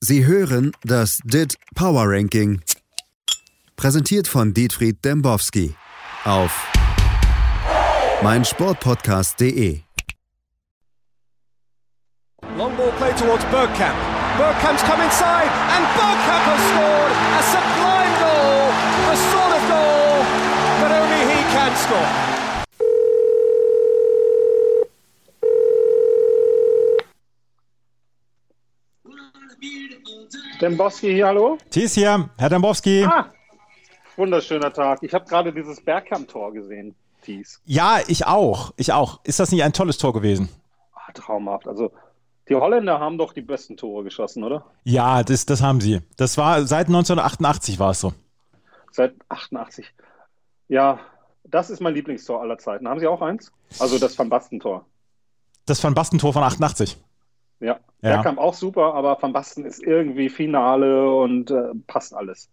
Sie hören das DIT Power Ranking. Präsentiert von Dietfried Dembowski auf meinsportpodcast.de. Long ball play towards Bergkamp. Bergkamp's come inside and Bergkamp has scored a sublime goal, the sort of goal that only he can score. Dembowski hier, hallo? Thies hier, Herr Dembowski. Ah, wunderschöner Tag. Ich habe gerade dieses Bergkamp-Tor gesehen, Thies. Ja, ich auch. Ich auch. Ist das nicht ein tolles Tor gewesen? Ah, traumhaft. Also, die Holländer haben doch die besten Tore geschossen, oder? Ja, das, das haben sie. Das war seit 1988 war es so. Seit 88. Ja, das ist mein Lieblingstor aller Zeiten. Haben Sie auch eins? Also das Van Basten-Tor. Das Van Basten-Tor von 88. Ja, Ja. Bergkamp auch super, aber Van Basten ist irgendwie Finale und äh, passt alles.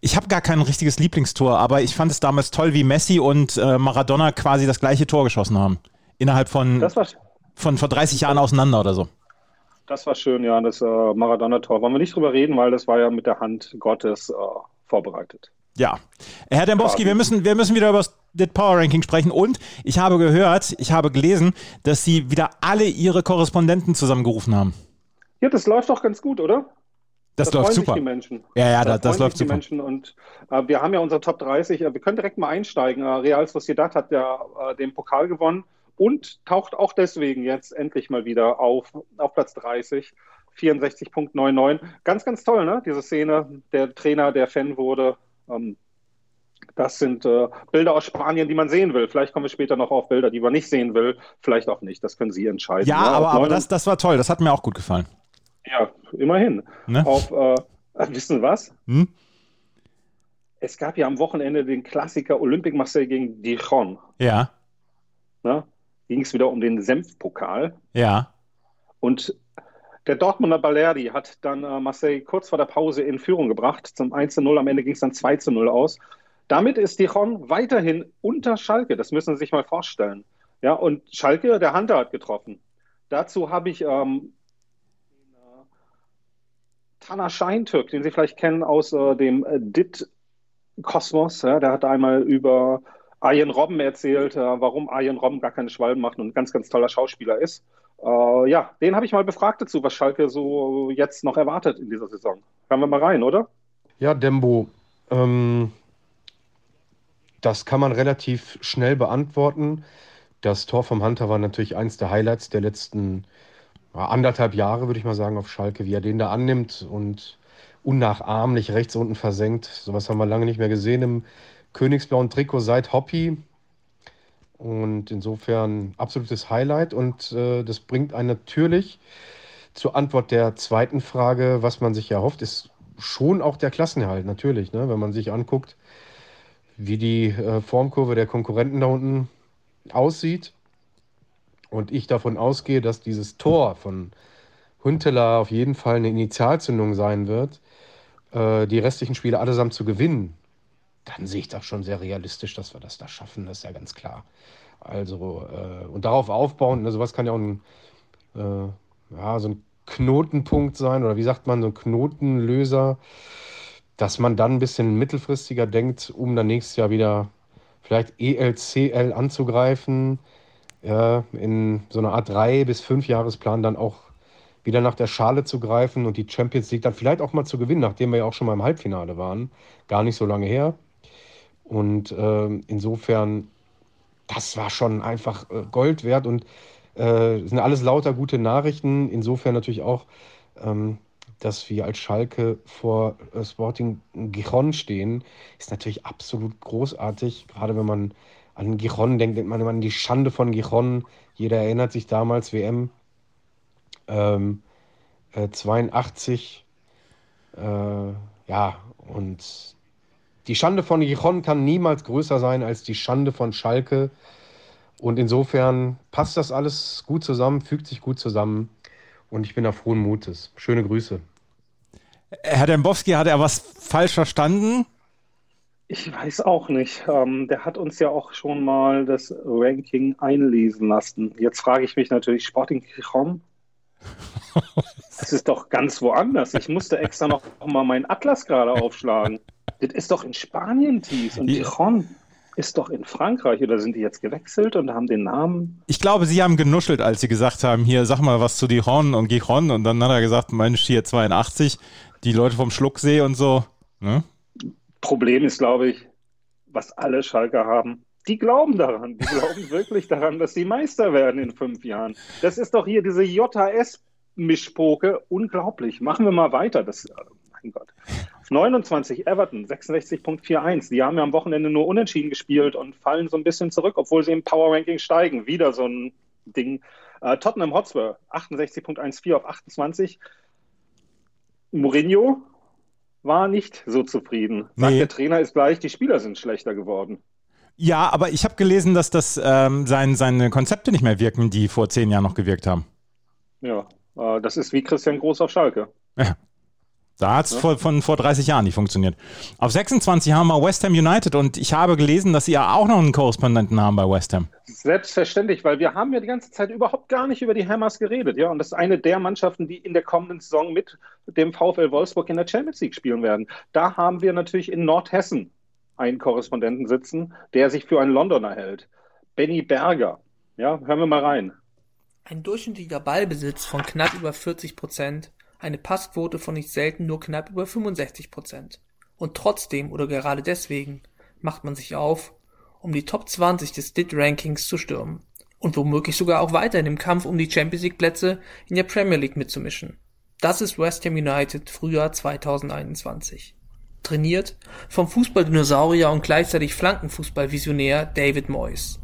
Ich habe gar kein richtiges Lieblingstor, aber ich fand es damals toll, wie Messi und äh, Maradona quasi das gleiche Tor geschossen haben. Innerhalb von, war, von vor 30 Jahren auseinander oder so. das war schön, ja, das äh, Maradona-Tor. Wollen wir nicht drüber reden, weil das war ja mit der Hand Gottes äh, vorbereitet. Ja. Herr Dembowski, wir müssen, wir müssen wieder über das DIT Power Ranking sprechen. Und ich habe gehört, ich habe gelesen, dass Sie wieder alle Ihre Korrespondenten zusammengerufen haben. Ja, das läuft doch ganz gut, oder? Das Da läuft super. die Menschen. Ja, ja, Da das, das läuft die super. Menschen und äh, wir haben ja unsere Top 30. Äh, wir können direkt mal einsteigen. Äh, Real Sociedad hat ja äh, den Pokal gewonnen und taucht auch deswegen jetzt endlich mal wieder auf, auf Platz 30. 64.99. Ganz, ganz toll, ne? Diese Szene. Der Trainer, der Fan wurde. Ähm, das sind äh, Bilder aus Spanien, die man sehen will. Vielleicht kommen wir später noch auf Bilder, die man nicht sehen will. Vielleicht auch nicht. Das können Sie entscheiden. Ja, ne? aber, aber 9 das, das war toll. Das hat mir auch gut gefallen. ja, immerhin. Ne? Auf, äh, wissen Sie was? Hm? Es gab ja am Wochenende den Klassiker Olympique Marseille gegen Dijon. Ja, Ne? Ging es wieder um den Senfpokal. ja. Und der Dortmunder Balerdi hat dann äh, Marseille kurz vor der Pause in Führung gebracht. Zum 1 zu 0, am Ende ging es dann 2 zu 0 aus. Damit ist Dijon weiterhin unter Schalke. Das müssen Sie sich mal vorstellen. Ja, und Schalke, der Hunter hat getroffen. Dazu habe ich ähm, den, äh, Tana Scheintürk, den Sie vielleicht kennen aus äh, dem äh, DIT Kosmos. Ja, der hat einmal über Arjen Robben erzählt, äh, warum Arjen Robben gar keine Schwalben macht und ein ganz, ganz toller Schauspieler ist. Äh, ja, den habe ich mal befragt dazu, was Schalke so jetzt noch erwartet in dieser Saison. Hören wir mal rein, oder? Ja, Dembo, ähm, das kann man relativ schnell beantworten. Das Tor vom Hunter war natürlich eins der Highlights der letzten anderthalb Jahre, würde ich mal sagen, auf Schalke, wie er den da annimmt und unnachahmlich rechts unten versenkt. Sowas haben wir lange nicht mehr gesehen im königsblauen Trikot seit Hoppy. Und insofern absolutes Highlight. Und äh, das bringt einen natürlich zur Antwort der zweiten Frage, was man sich erhofft, ist schon auch der Klassenerhalt, natürlich. Ne? Wenn man sich anguckt, wie die äh, Formkurve der Konkurrenten da unten aussieht. Und ich davon ausgehe, dass dieses Tor von Huntelaar auf jeden Fall eine Initialzündung sein wird, äh, die restlichen Spiele allesamt zu gewinnen, dann sehe ich das schon sehr realistisch, dass wir das da schaffen, das ist ja ganz klar. Also, äh, und darauf aufbauen, ne, sowas kann ja auch ein, äh, ja, so ein Knotenpunkt sein, oder wie sagt man, so ein Knotenlöser, dass man dann ein bisschen mittelfristiger denkt, um dann nächstes Jahr wieder vielleicht ELCL anzugreifen, ja, in so einer Art drei bis fünf Jahresplan dann auch wieder nach der Schale zu greifen und die Champions League dann vielleicht auch mal zu gewinnen, nachdem wir ja auch schon mal im Halbfinale waren, gar nicht so lange her. Und ähm, insofern, das war schon einfach äh, Gold wert und äh, sind alles lauter gute Nachrichten. Insofern natürlich auch, ähm, dass wir als Schalke vor äh, Sporting Gijon stehen, ist natürlich absolut großartig. Gerade wenn man an Gijon denkt, denkt man immer an die Schande von Gijon. Jeder erinnert sich damals WM ähm, äh, 82. Äh, ja, und die Schande von Gijon kann niemals größer sein als die Schande von Schalke. Und insofern passt das alles gut zusammen, fügt sich gut zusammen. Und ich bin da frohen Mutes. Schöne Grüße. Herr Dembowski, hat er was falsch verstanden? Ich weiß auch nicht. Ähm, der hat uns ja auch schon mal das Ranking einlesen lassen. Jetzt frage ich mich natürlich, Sporting Gijon? Das ist doch ganz woanders. Ich musste extra noch mal meinen Atlas gerade aufschlagen. Das ist doch in Spanien, Thies. Und Dijon ist doch in Frankreich. Oder sind die jetzt gewechselt und haben den Namen? Ich glaube, sie haben genuschelt, als sie gesagt haben, hier, sag mal was zu Dijon und Gijon. Und dann hat er gesagt, Mensch, hier 82, die Leute vom Schlucksee und so. Ne? Problem ist, glaube ich, was alle Schalker haben. Die glauben daran. Die glauben wirklich daran, dass sie Meister werden in fünf Jahren. Das ist doch hier diese JS-Mischpoke. Unglaublich. Machen wir mal weiter. Das, mein Gott. 29 Everton, 66.41. Die haben ja am Wochenende nur unentschieden gespielt und fallen so ein bisschen zurück, obwohl sie im Power Ranking steigen. Wieder so ein Ding. Uh, Tottenham Hotspur, 68.14 auf 28. Mourinho war nicht so zufrieden. Sagt nee. der Trainer ist gleich, die Spieler sind schlechter geworden. Ja, aber ich habe gelesen, dass das ähm, sein, seine Konzepte nicht mehr wirken, die vor zehn Jahren noch gewirkt haben. Ja, äh, das ist wie Christian Groß auf Schalke. Ja. Da hat es ja. vor, von vor 30 Jahren nicht funktioniert. Auf 26 haben wir West Ham United und ich habe gelesen, dass Sie ja auch noch einen Korrespondenten haben bei West Ham. Selbstverständlich, weil wir haben ja die ganze Zeit überhaupt gar nicht über die Hammers geredet. Ja? Und das ist eine der Mannschaften, die in der kommenden Saison mit dem VfL Wolfsburg in der Champions League spielen werden. Da haben wir natürlich in Nordhessen einen Korrespondenten sitzen, der sich für einen Londoner hält. Benny Berger. Ja, hören wir mal rein. Ein durchschnittlicher Ballbesitz von knapp über 40 Prozent eine Passquote von nicht selten nur knapp über 65 Prozent. Und trotzdem oder gerade deswegen macht man sich auf, um die Top 20 des DIT-Rankings zu stürmen und womöglich sogar auch weiter in dem Kampf um die Champions League Plätze in der Premier League mitzumischen. Das ist West Ham United Frühjahr 2021. Trainiert vom Fußballdinosaurier und gleichzeitig Flankenfußballvisionär David Moyes.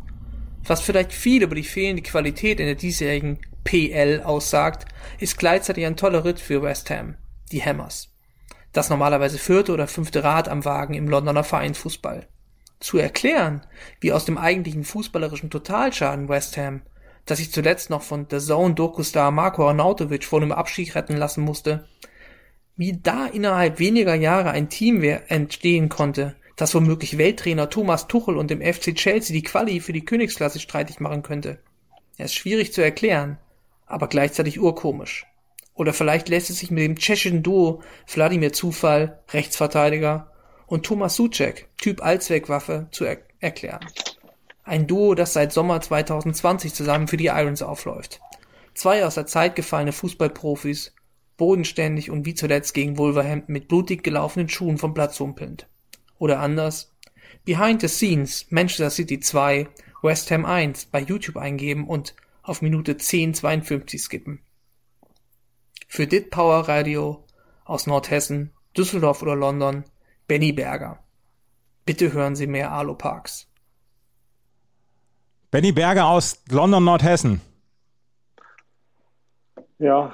Was vielleicht viel über die fehlende Qualität in der diesjährigen PL aussagt, ist gleichzeitig ein toller Ritt für West Ham, die Hammers. Das normalerweise vierte oder fünfte Rad am Wagen im Londoner Vereinsfußball. Zu erklären, wie aus dem eigentlichen fußballerischen Totalschaden West Ham, das sich zuletzt noch von der Zone-Doku-Star Marco Arnautovic vor dem Abstieg retten lassen musste, wie da innerhalb weniger Jahre ein Team entstehen konnte, das womöglich Welttrainer Thomas Tuchel und dem FC Chelsea die Quali für die Königsklasse streitig machen könnte. Er ist schwierig zu erklären, aber gleichzeitig urkomisch. Oder vielleicht lässt es sich mit dem tschechischen Duo Wladimir Zufall, Rechtsverteidiger, und Thomas Suchek, Typ Allzweckwaffe, zu er erklären. Ein Duo, das seit Sommer 2020 zusammen für die Irons aufläuft. Zwei aus der Zeit gefallene Fußballprofis, bodenständig und wie zuletzt gegen Wolverhampton mit blutig gelaufenen Schuhen vom Platz humpelnd. Oder anders, Behind the Scenes Manchester City 2, West Ham 1 bei YouTube eingeben und auf Minute 10,52 skippen. Für Dit Power Radio aus Nordhessen, Düsseldorf oder London, Benny Berger. Bitte hören Sie mehr Alo Parks. Benny Berger aus London, Nordhessen. Ja,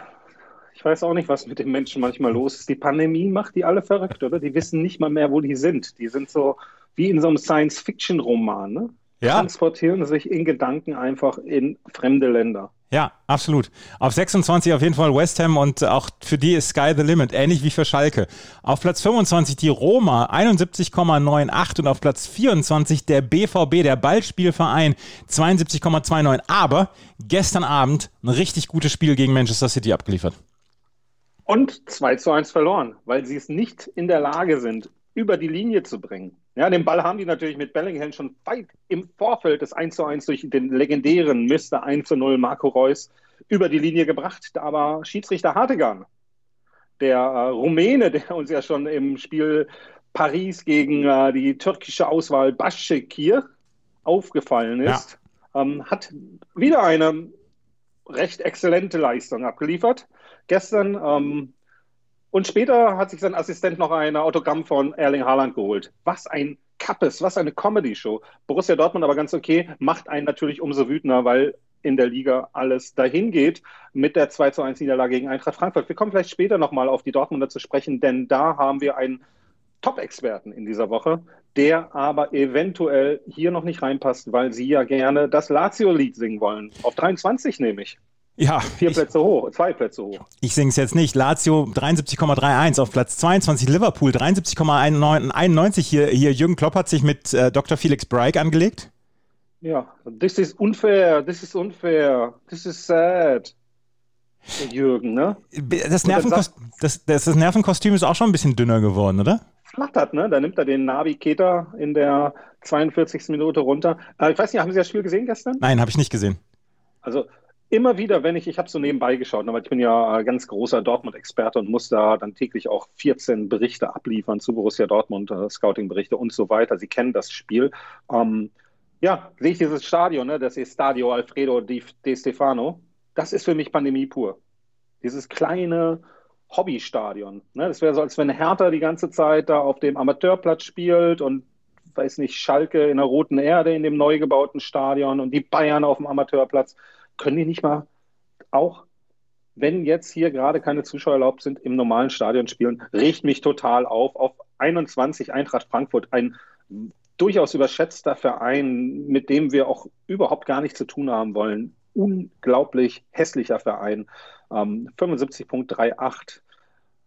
ich weiß auch nicht, was mit den Menschen manchmal los ist. Die Pandemie macht die alle verrückt, oder? Die wissen nicht mal mehr, wo die sind. Die sind so wie in so einem Science-Fiction-Roman. Ne? Ja. transportieren sich in Gedanken einfach in fremde Länder. Ja, absolut. Auf 26 auf jeden Fall West Ham und auch für die ist Sky the Limit, ähnlich wie für Schalke. Auf Platz 25 die Roma, 71,98 und auf Platz 24 der BVB, der Ballspielverein, 72,29. Aber gestern Abend ein richtig gutes Spiel gegen Manchester City abgeliefert. Und 2 zu 1 verloren, weil sie es nicht in der Lage sind, über die Linie zu bringen. Ja, den Ball haben die natürlich mit Bellingham schon weit im Vorfeld des 1 zu 1 durch den legendären Mr. 1 zu 0 Marco Reus über die Linie gebracht. Da war Schiedsrichter Hartegan, der äh, Rumäne, der uns ja schon im Spiel Paris gegen äh, die türkische Auswahl Başakşehir aufgefallen ist, ja. ähm, hat wieder eine recht exzellente Leistung abgeliefert. Gestern ähm, und später hat sich sein Assistent noch ein Autogramm von Erling Haaland geholt. Was ein Kappes, was eine Comedy-Show. Borussia Dortmund aber ganz okay, macht einen natürlich umso wütender, weil in der Liga alles dahin geht mit der 2 zu 1 Niederlage gegen Eintracht Frankfurt. Wir kommen vielleicht später nochmal auf die Dortmunder zu sprechen, denn da haben wir einen Top-Experten in dieser Woche, der aber eventuell hier noch nicht reinpasst, weil Sie ja gerne das Lazio-Lied singen wollen. Auf 23 nehme ich. Ja. Vier ich, Plätze hoch, zwei Plätze hoch. Ich singe es jetzt nicht. Lazio 73,31 auf Platz 22, Liverpool 73,91. Hier, hier Jürgen Klopp hat sich mit äh, Dr. Felix Breik angelegt. Ja, this is unfair, this is unfair, this is sad. Jürgen, ne? Das, Nervenkost das, das, das Nervenkostüm ist auch schon ein bisschen dünner geworden, oder? Flattert, ne? Da nimmt er den Navi Keter in der 42. Minute runter. Äh, ich weiß nicht, haben Sie das Spiel gesehen gestern? Nein, habe ich nicht gesehen. Also immer wieder, wenn ich, ich habe so nebenbei geschaut, aber ich bin ja ganz großer Dortmund-Experte und muss da dann täglich auch 14 Berichte abliefern zu Borussia Dortmund, äh, Scouting-Berichte und so weiter. Sie kennen das Spiel. Ähm, ja, sehe ich dieses Stadion, ne, das Estadio Alfredo Di, De Stefano, das ist für mich Pandemie pur. Dieses kleine Hobbystadion. Ne, das wäre so, als wenn Hertha die ganze Zeit da auf dem Amateurplatz spielt und weiß nicht, Schalke in der roten Erde in dem neu gebauten Stadion und die Bayern auf dem Amateurplatz können die nicht mal auch, wenn jetzt hier gerade keine Zuschauer erlaubt sind, im normalen Stadion spielen, riecht mich total auf. Auf 21 Eintracht Frankfurt, ein durchaus überschätzter Verein, mit dem wir auch überhaupt gar nichts zu tun haben wollen. Unglaublich hässlicher Verein. Ähm, 75.38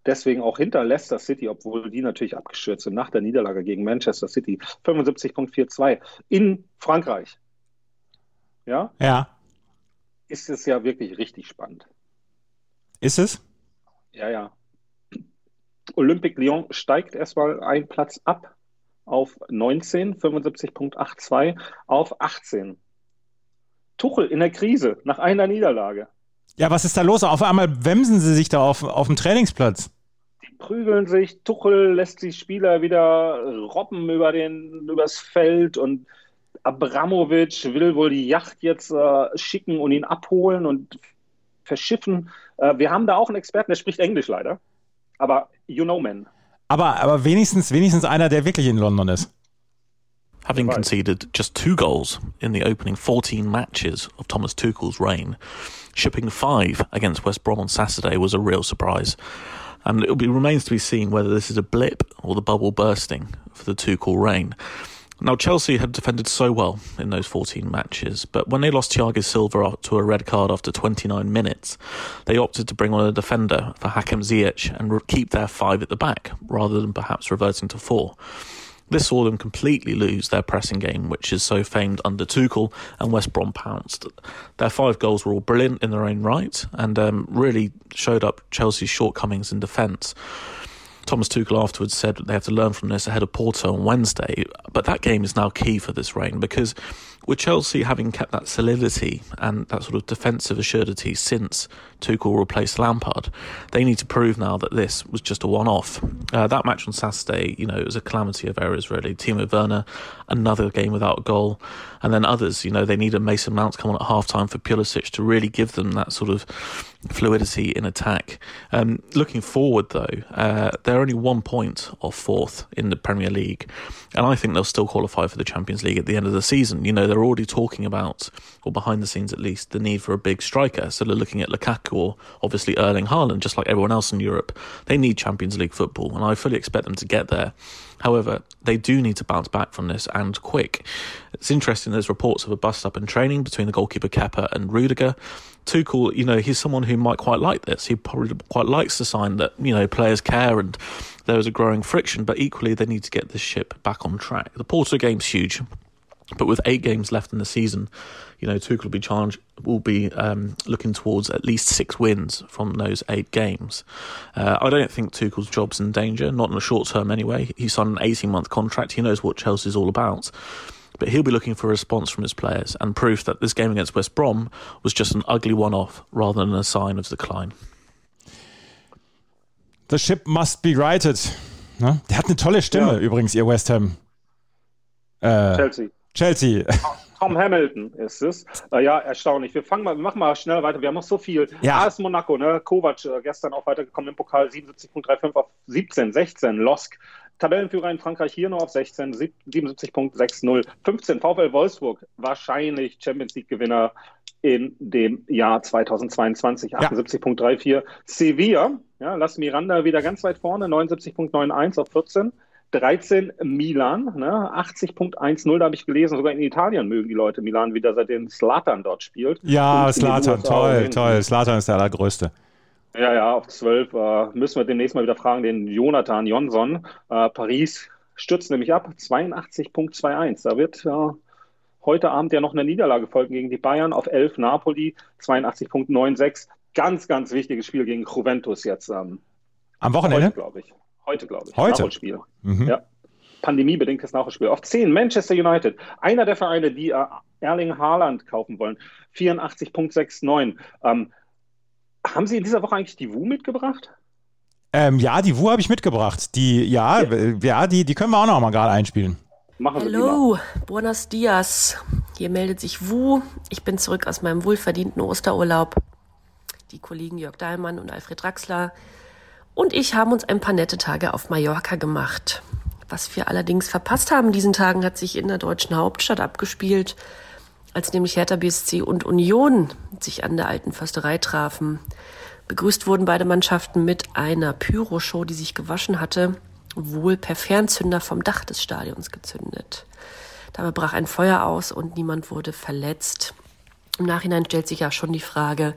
deswegen auch hinter Leicester City, obwohl die natürlich abgestürzt sind nach der Niederlage gegen Manchester City. 75.42 in Frankreich. Ja? Ja ist es ja wirklich richtig spannend. Ist es? Ja, ja. Olympique Lyon steigt erstmal einen Platz ab auf 19, 75.82 auf 18. Tuchel in der Krise nach einer Niederlage. Ja, was ist da los? Auf einmal wemsen sie sich da auf, auf dem Trainingsplatz. Die prügeln sich. Tuchel lässt die Spieler wieder robben über den, übers Feld und Abramovic will wohl die Yacht jetzt äh, schicken und ihn abholen und verschiffen. Äh, wir haben da auch einen Experten, der spricht Englisch leider. Aber you know man. Aber, aber wenigstens, wenigstens einer, der wirklich in London ist. Having conceded just two goals in the opening 14 matches of Thomas Tuchel's reign, shipping five against West Brom on Saturday was a real surprise. And it remains to be seen whether this is a blip or the bubble bursting for the Tuchel reign. Now, Chelsea had defended so well in those 14 matches, but when they lost Thiago Silva to a red card after 29 minutes, they opted to bring on a defender for Hakim Ziyech and keep their five at the back, rather than perhaps reverting to four. This saw them completely lose their pressing game, which is so famed under Tuchel, and West Brom pounced. Their five goals were all brilliant in their own right and um, really showed up Chelsea's shortcomings in defence. Thomas Tuchel afterwards said they have to learn from this ahead of Porto on Wednesday. But that game is now key for this reign because with Chelsea having kept that solidity and that sort of defensive assuredity since Tuchel replaced Lampard, they need to prove now that this was just a one-off. Uh, that match on Saturday, you know, it was a calamity of errors really. Timo Werner, another game without a goal, and then others, you know, they needed Mason Mount to come on at half-time for Pulisic to really give them that sort of fluidity in attack. Um, looking forward though, uh, they're only one point off fourth in the Premier League, and I think they'll still qualify for the Champions League at the end of the season. You know, they're already talking about, or behind the scenes at least, the need for a big striker. So they're looking at Lukaku or obviously Erling Haaland, just like everyone else in Europe. They need Champions League football, and I fully expect them to get there. However, they do need to bounce back from this and quick. It's interesting, there's reports of a bust up in training between the goalkeeper Kepa and Rudiger. Tuchel, you know, he's someone who might quite like this. He probably quite likes the sign that, you know, players care and there is a growing friction, but equally they need to get this ship back on track. The Porto game's huge. But with eight games left in the season, you know, Tuchel will be challenged, will be um, looking towards at least six wins from those eight games. Uh, I don't think Tuchel's job's in danger, not in the short term anyway. He signed an 18 month contract. He knows what Chelsea's all about. But he'll be looking for a response from his players and proof that this game against West Brom was just an ugly one off rather than a sign of decline. The ship must be righted. Ne? Der hat eine tolle Stimme ja. übrigens, ihr West Ham. Äh, Chelsea. Chelsea. Tom Hamilton ist es. Äh, ja, erstaunlich. Wir fangen mal, wir machen mal schnell weiter. Wir haben noch so viel. Ja. AS Monaco, ne? Kovac äh, gestern auch weitergekommen im Pokal 77.35 auf 17, 16. Losk. Tabellenführer in Frankreich hier nur auf 16, 77.60. 15 VfL Wolfsburg, wahrscheinlich Champions League Gewinner in dem Jahr 2022, 78.34. Sevilla, ja, lass Miranda wieder ganz weit vorne, 79.91 auf 14. 13 Milan, ne, 80.10, da habe ich gelesen, sogar in Italien mögen die Leute Milan wieder, seitdem Slatan dort spielt. Ja, Slatan, toll, toll. Slatan ist der allergrößte. Ja, ja, auf 12 äh, müssen wir demnächst mal wieder fragen, den Jonathan Jonsson. Äh, Paris stürzt nämlich ab, 82.21. Da wird äh, heute Abend ja noch eine Niederlage folgen gegen die Bayern auf 11 Napoli, 82.96. ganz, ganz wichtiges Spiel gegen Juventus jetzt. Ähm, Am Wochenende? glaube ich. Heute, glaube ich. Heute? Nachholspiel. Mhm. Ja. Pandemiebedingtes Nachholspiel. Auf 10 Manchester United. Einer der Vereine, die äh, Erling Haaland kaufen wollen. 84.69. Ähm, haben Sie in dieser Woche eigentlich die WU mitgebracht? Ähm, ja, die WU habe ich mitgebracht. Die, ja, ja, ja, die, die können wir auch noch mal gerade einspielen. Machen Hallo, buenos dias. Hier meldet sich Wu. Ich bin zurück aus meinem wohlverdienten Osterurlaub. Die Kollegen Jörg Dahlmann und Alfred Draxler und ich haben uns ein paar nette Tage auf Mallorca gemacht. Was wir allerdings verpasst haben diesen Tagen, hat sich in der deutschen Hauptstadt abgespielt, als nämlich Hertha BSC und Union sich an der alten Försterei trafen. Begrüßt wurden beide Mannschaften mit einer Pyroshow, die sich gewaschen hatte, wohl per Fernzünder vom Dach des Stadions gezündet. Dabei brach ein Feuer aus und niemand wurde verletzt. Im Nachhinein stellt sich ja schon die Frage,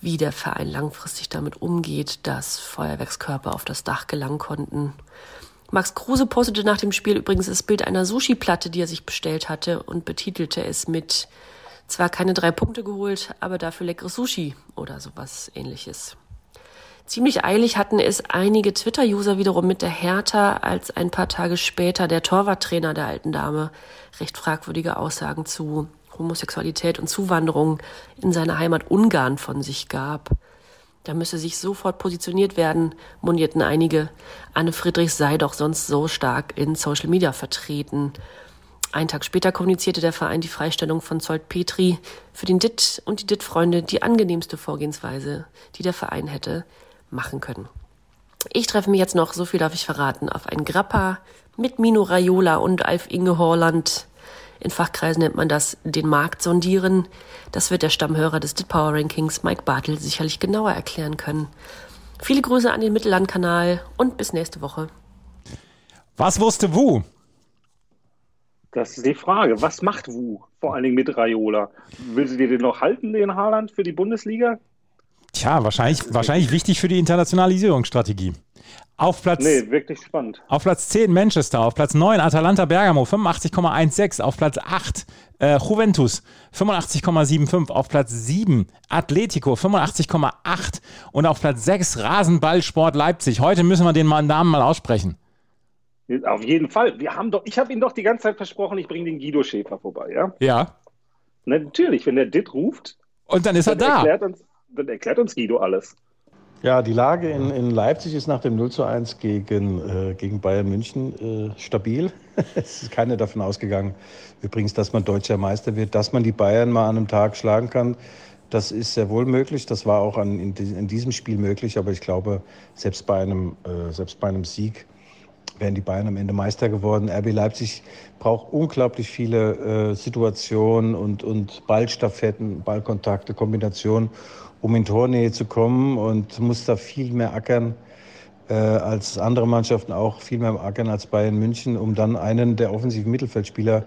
wie der Verein langfristig damit umgeht, dass Feuerwerkskörper auf das Dach gelangen konnten. Max Kruse postete nach dem Spiel übrigens das Bild einer Sushi-Platte, die er sich bestellt hatte und betitelte es mit zwar keine drei Punkte geholt, aber dafür leckeres Sushi oder sowas ähnliches. Ziemlich eilig hatten es einige Twitter-User wiederum mit der Hertha, als ein paar Tage später der Torwarttrainer der alten Dame recht fragwürdige Aussagen zu Homosexualität und Zuwanderung in seiner Heimat Ungarn von sich gab. Da müsse sich sofort positioniert werden, monierten einige. Anne Friedrichs sei doch sonst so stark in Social Media vertreten. Ein Tag später kommunizierte der Verein die Freistellung von Zolt Petri für den DIT und die DIT-Freunde die angenehmste Vorgehensweise, die der Verein hätte machen können. Ich treffe mich jetzt noch, so viel darf ich verraten, auf ein Grappa mit Mino Raiola und Alf Inge Horland in Fachkreisen nennt man das den Markt sondieren. Das wird der Stammhörer des Dit Power Rankings Mike Bartel sicherlich genauer erklären können. Viele Grüße an den Mittellandkanal und bis nächste Woche. Was wusste Wu? Das ist die Frage. Was macht Wu? Vor allen Dingen mit Raiola. Will sie dir den noch halten, den Haaland, für die Bundesliga? Tja, wahrscheinlich, wahrscheinlich wichtig für die Internationalisierungsstrategie. Auf Platz, nee, wirklich spannend. Auf Platz 10 Manchester, auf Platz 9 Atalanta Bergamo 85,16, auf Platz 8 äh, Juventus 85,75, auf Platz 7 Atletico 85,8 und auf Platz 6 Rasenballsport Leipzig. Heute müssen wir den Namen mal aussprechen. Auf jeden Fall. Wir haben doch, ich habe Ihnen doch die ganze Zeit versprochen, ich bringe den Guido Schäfer vorbei, ja? Ja. Natürlich, wenn der Dit ruft. Und dann ist er da. Erklärt uns, dann erklärt uns Guido alles. Ja, die Lage in, in Leipzig ist nach dem 0 zu 1 gegen, äh, gegen Bayern München äh, stabil. es ist keiner davon ausgegangen, übrigens, dass man deutscher Meister wird, dass man die Bayern mal an einem Tag schlagen kann. Das ist sehr wohl möglich. Das war auch an, in, in, diesem Spiel möglich. Aber ich glaube, selbst bei einem, äh, selbst bei einem Sieg wären die Bayern am Ende Meister geworden. RB Leipzig braucht unglaublich viele äh, Situationen und, und Ballstaffetten, Ballkontakte, Kombinationen um in Tornähe zu kommen und muss da viel mehr ackern äh, als andere Mannschaften auch viel mehr ackern als Bayern München, um dann einen der offensiven Mittelfeldspieler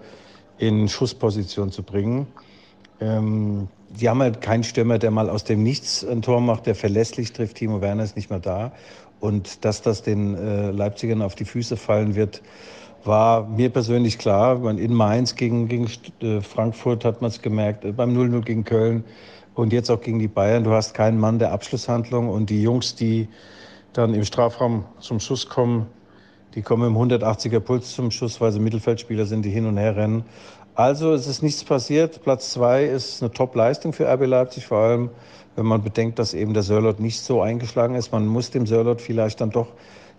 in Schussposition zu bringen. Ähm, die haben halt keinen Stürmer, der mal aus dem Nichts ein Tor macht, der verlässlich trifft. Timo Werner ist nicht mehr da. Und dass das den äh, Leipzigern auf die Füße fallen wird, war mir persönlich klar. In Mainz gegen, gegen äh, Frankfurt hat man es gemerkt, äh, beim 0-0 gegen Köln und jetzt auch gegen die Bayern. Du hast keinen Mann der Abschlusshandlung und die Jungs, die dann im Strafraum zum Schuss kommen, die kommen im 180er Puls zum Schuss, weil sie Mittelfeldspieler sind, die hin und her rennen. Also es ist nichts passiert. Platz zwei ist eine Top-Leistung für RB Leipzig, vor allem wenn man bedenkt, dass eben der Sörlot nicht so eingeschlagen ist. Man muss dem Sörlot vielleicht dann doch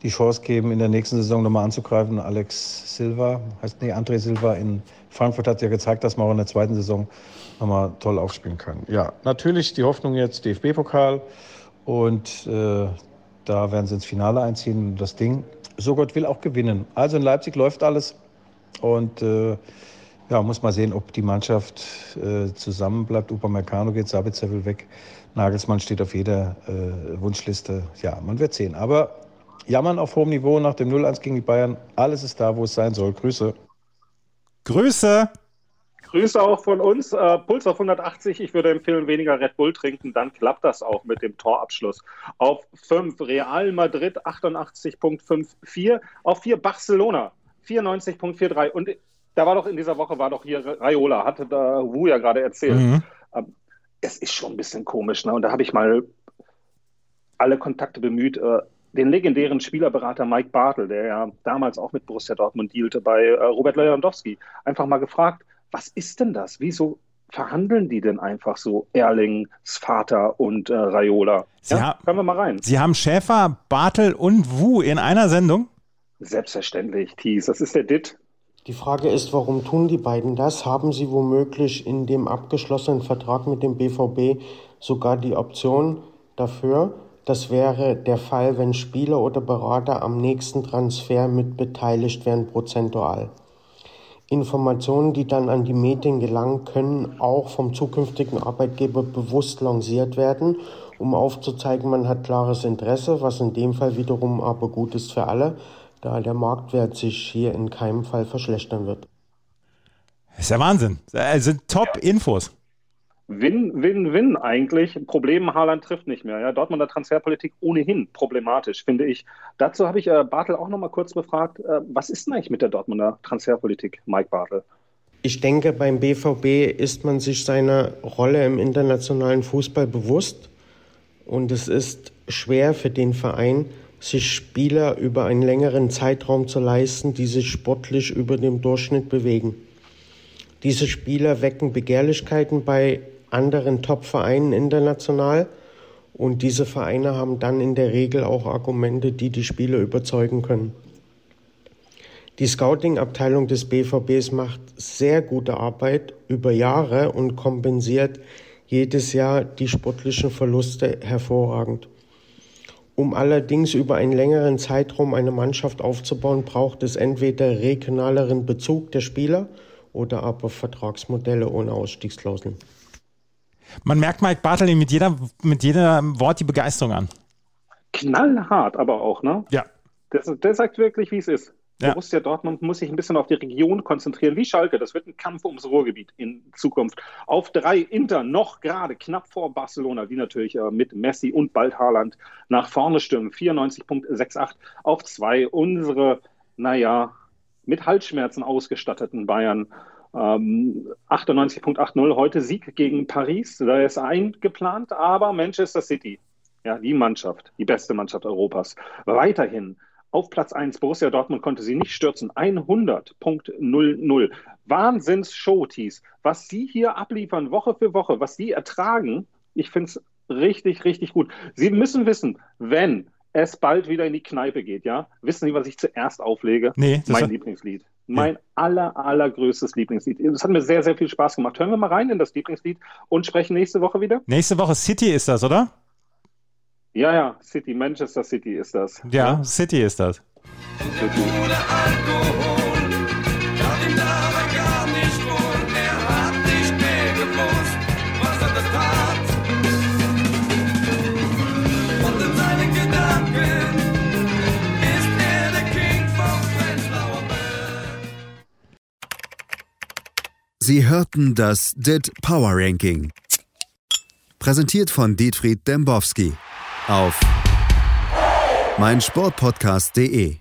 die Chance geben, in der nächsten Saison nochmal anzugreifen. Alex Silva, heißt nee, André Silva in Frankfurt hat ja gezeigt, dass man auch in der zweiten Saison nochmal toll aufspielen kann. Ja, natürlich die Hoffnung jetzt DFB-Pokal und äh, da werden sie ins Finale einziehen und das Ding, so Gott will, auch gewinnen. Also in Leipzig läuft alles und äh, ja, muss mal sehen, ob die Mannschaft äh, zusammen bleibt. Upamecano geht, Sabitzer will weg. Nagelsmann steht auf jeder äh, Wunschliste. Ja, man wird sehen. Aber jammern auf hohem Niveau nach dem 0-1 gegen die Bayern. Alles ist da, wo es sein soll. Grüße. Grüße. Grüße auch von uns. Äh, Puls auf 180. Ich würde empfehlen, weniger Red Bull trinken. Dann klappt das auch mit dem Torabschluss. Auf 5 Real Madrid 88.54. Auf 4 Barcelona 94.43. Und da war doch in dieser Woche war doch hier Raiola, hatte da Wu ja gerade erzählt. Mhm. Ähm, es ist schon ein bisschen komisch. Ne? Und da habe ich mal alle Kontakte bemüht. Äh, den legendären Spielerberater Mike Bartel, der ja damals auch mit Borussia Dortmund dealte, bei äh, Robert Lewandowski, einfach mal gefragt, was ist denn das? Wieso verhandeln die denn einfach so Erlings Vater und äh, Raiola? Sie ja, hören wir mal rein. Sie haben Schäfer, Bartel und Wu in einer Sendung? Selbstverständlich, Thies. Das ist der Dit. Die Frage ist, warum tun die beiden das? Haben sie womöglich in dem abgeschlossenen Vertrag mit dem BVB sogar die Option dafür? Das wäre der Fall, wenn Spieler oder Berater am nächsten Transfer mit beteiligt wären, prozentual. Informationen, die dann an die Medien gelangen, können auch vom zukünftigen Arbeitgeber bewusst lanciert werden, um aufzuzeigen, man hat klares Interesse, was in dem Fall wiederum aber gut ist für alle, da der Marktwert sich hier in keinem Fall verschlechtern wird. Das ist ja Wahnsinn. Das sind Top-Infos. Win, win, win eigentlich. Problem, Haaland trifft nicht mehr. Ja, Dortmunder Transferpolitik ohnehin problematisch, finde ich. Dazu habe ich äh, Bartel auch noch mal kurz befragt. Äh, was ist denn eigentlich mit der Dortmunder Transferpolitik, Mike Bartel? Ich denke, beim BVB ist man sich seiner Rolle im internationalen Fußball bewusst. Und es ist schwer für den Verein, sich Spieler über einen längeren Zeitraum zu leisten, die sich sportlich über dem Durchschnitt bewegen. Diese Spieler wecken Begehrlichkeiten bei anderen Top-Vereinen international. Und diese Vereine haben dann in der Regel auch Argumente, die die Spieler überzeugen können. Die Scouting-Abteilung des BVBs macht sehr gute Arbeit über Jahre und kompensiert jedes Jahr die sportlichen Verluste hervorragend. Um allerdings über einen längeren Zeitraum eine Mannschaft aufzubauen, braucht es entweder regionaleren Bezug der Spieler oder aber Vertragsmodelle ohne Ausstiegsklauseln. Man merkt Mike Bartley mit jeder, mit jedem Wort die Begeisterung an. Knallhart aber auch, ne? Ja. Der, der sagt wirklich, wie es ist. Ja. Borussia Dortmund muss sich ein bisschen auf die Region konzentrieren, wie Schalke. Das wird ein Kampf ums Ruhrgebiet in Zukunft. Auf drei Inter noch gerade knapp vor Barcelona, die natürlich äh, mit Messi und bald Haaland nach vorne stürmen. 94.68 auf zwei. Unsere, naja, mit Halsschmerzen ausgestatteten Bayern ähm, 98.80 heute Sieg gegen Paris. Da ist eingeplant, aber Manchester City, ja, die Mannschaft, die beste Mannschaft Europas, weiterhin auf Platz 1. Borussia Dortmund konnte sie nicht stürzen. 100.00. Wahnsinns-Showtees. Was sie hier abliefern, Woche für Woche, was sie ertragen, ich finde es richtig, richtig gut. Sie müssen wissen, wenn es bald wieder in die Kneipe geht, ja, wissen Sie, was ich zuerst auflege? Nee, mein Lieblingslied. Mein ja. aller, allergrößtes Lieblingslied. Das hat mir sehr, sehr viel Spaß gemacht. Hören wir mal rein in das Lieblingslied und sprechen nächste Woche wieder. Nächste Woche City ist das, oder? Ja, ja, City, Manchester City ist das. Ja, ja. City ist das. City. Sie hörten das DIT Power Ranking. Präsentiert von Dietfried Dembowski auf meinsportpodcast.de.